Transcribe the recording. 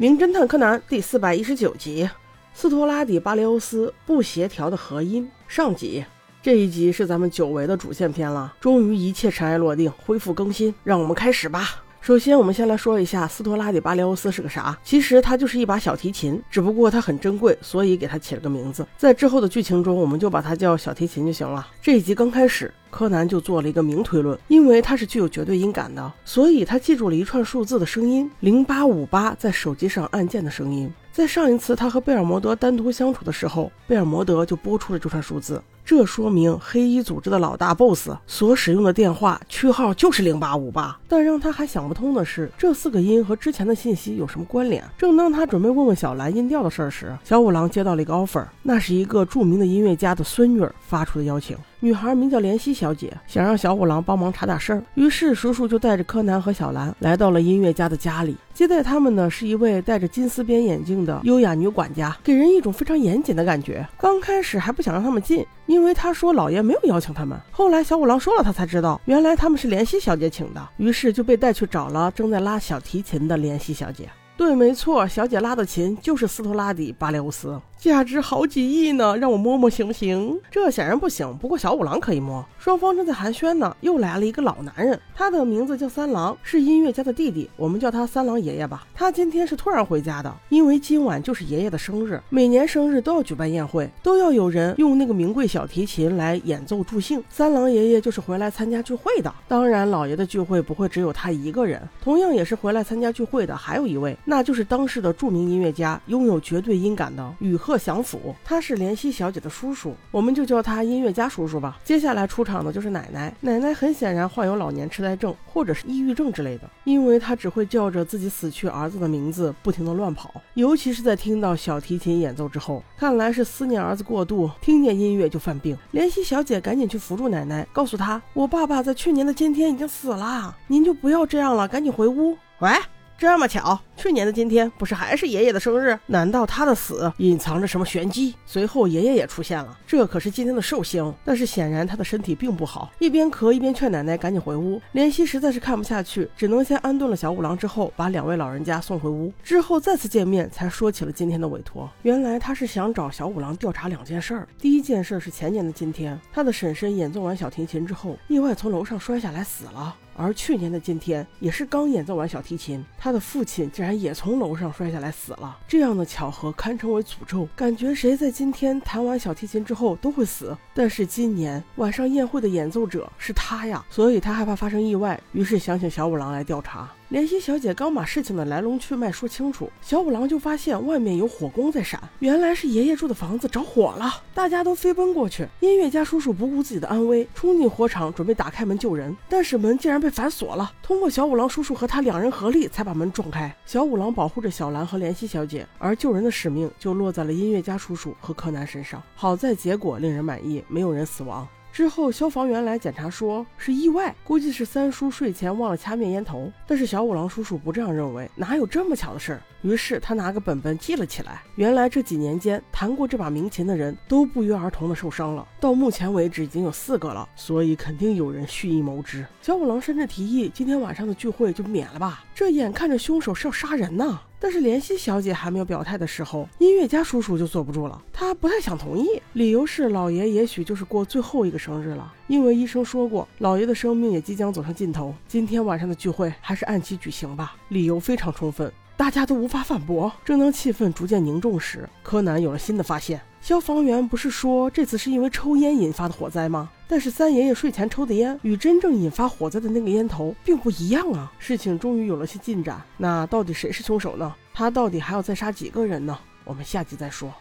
名侦探柯南第四百一十九集：斯托拉底巴雷欧斯不协调的合音上集。这一集是咱们久违的主线篇了，终于一切尘埃落定，恢复更新，让我们开始吧。首先，我们先来说一下斯托拉底巴雷欧斯是个啥？其实它就是一把小提琴，只不过它很珍贵，所以给它起了个名字。在之后的剧情中，我们就把它叫小提琴就行了。这一集刚开始，柯南就做了一个名推论，因为他是具有绝对音感的，所以他记住了一串数字的声音：零八五八，在手机上按键的声音。在上一次他和贝尔摩德单独相处的时候，贝尔摩德就拨出了这串数字，这说明黑衣组织的老大 BOSS 所使用的电话区号就是零八五八。但让他还想不通的是，这四个音和之前的信息有什么关联？正当他准备问问小兰音调的事儿时，小五郎接到了一个 offer，那是一个著名的音乐家的孙女儿发出的邀请。女孩名叫莲希小姐，想让小五郎帮忙查点事儿。于是叔叔就带着柯南和小兰来到了音乐家的家里。接待他们的是一位戴着金丝边眼镜的优雅女管家，给人一种非常严谨的感觉。刚开始还不想让他们进，因为他说老爷没有邀请他们。后来小五郎说了，他才知道原来他们是莲希小姐请的，于是就被带去找了正在拉小提琴的莲希小姐。对，没错，小姐拉的琴就是斯托拉底巴列乌斯。价值好几亿呢，让我摸摸行不行？这显然不行。不过小五郎可以摸。双方正在寒暄呢，又来了一个老男人，他的名字叫三郎，是音乐家的弟弟，我们叫他三郎爷爷吧。他今天是突然回家的，因为今晚就是爷爷的生日，每年生日都要举办宴会，都要有人用那个名贵小提琴来演奏助兴。三郎爷爷就是回来参加聚会的。当然，老爷的聚会不会只有他一个人，同样也是回来参加聚会的，还有一位，那就是当时的著名音乐家，拥有绝对音感的雨。贺祥甫，他是怜惜小姐的叔叔，我们就叫他音乐家叔叔吧。接下来出场的就是奶奶，奶奶很显然患有老年痴呆症或者是抑郁症之类的，因为她只会叫着自己死去儿子的名字，不停的乱跑，尤其是在听到小提琴演奏之后，看来是思念儿子过度，听见音乐就犯病。怜惜小姐赶紧去扶住奶奶，告诉她，我爸爸在去年的今天已经死了，您就不要这样了，赶紧回屋。喂。这么巧，去年的今天不是还是爷爷的生日？难道他的死隐藏着什么玄机？随后爷爷也出现了，这可是今天的寿星。但是显然他的身体并不好，一边咳一边劝奶奶赶紧回屋。怜惜实在是看不下去，只能先安顿了小五郎，之后把两位老人家送回屋。之后再次见面，才说起了今天的委托。原来他是想找小五郎调查两件事儿。第一件事是前年的今天，他的婶婶演奏完小提琴之后，意外从楼上摔下来死了。而去年的今天，也是刚演奏完小提琴，他的父亲竟然也从楼上摔下来死了。这样的巧合堪称为诅咒，感觉谁在今天弹完小提琴之后都会死。但是今年晚上宴会的演奏者是他呀，所以他害怕发生意外，于是想请小五郎来调查。莲希小姐刚把事情的来龙去脉说清楚，小五郎就发现外面有火光在闪，原来是爷爷住的房子着火了，大家都飞奔过去。音乐家叔叔不顾自己的安危，冲进火场准备打开门救人，但是门竟然被反锁了。通过小五郎叔叔和他两人合力才把门撞开。小五郎保护着小兰和莲希小姐，而救人的使命就落在了音乐家叔叔和柯南身上。好在结果令人满意，没有人死亡。之后，消防员来检查，说是意外，估计是三叔睡前忘了掐灭烟头。但是小五郎叔叔不这样认为，哪有这么巧的事儿？于是他拿个本本记了起来。原来这几年间弹过这把名琴的人都不约而同的受伤了，到目前为止已经有四个了，所以肯定有人蓄意谋之。小五郎甚至提议，今天晚上的聚会就免了吧，这眼看着凶手是要杀人呢。但是怜惜小姐还没有表态的时候，音乐家叔叔就坐不住了，他不太想同意，理由是老爷也许就是过最后一个生日了，因为医生说过老爷的生命也即将走向尽头，今天晚上的聚会还是按期举行吧，理由非常充分，大家都无法反驳。正当气氛逐渐凝重时，柯南有了新的发现。消防员不是说这次是因为抽烟引发的火灾吗？但是三爷爷睡前抽的烟与真正引发火灾的那个烟头并不一样啊！事情终于有了些进展，那到底谁是凶手呢？他到底还要再杀几个人呢？我们下集再说。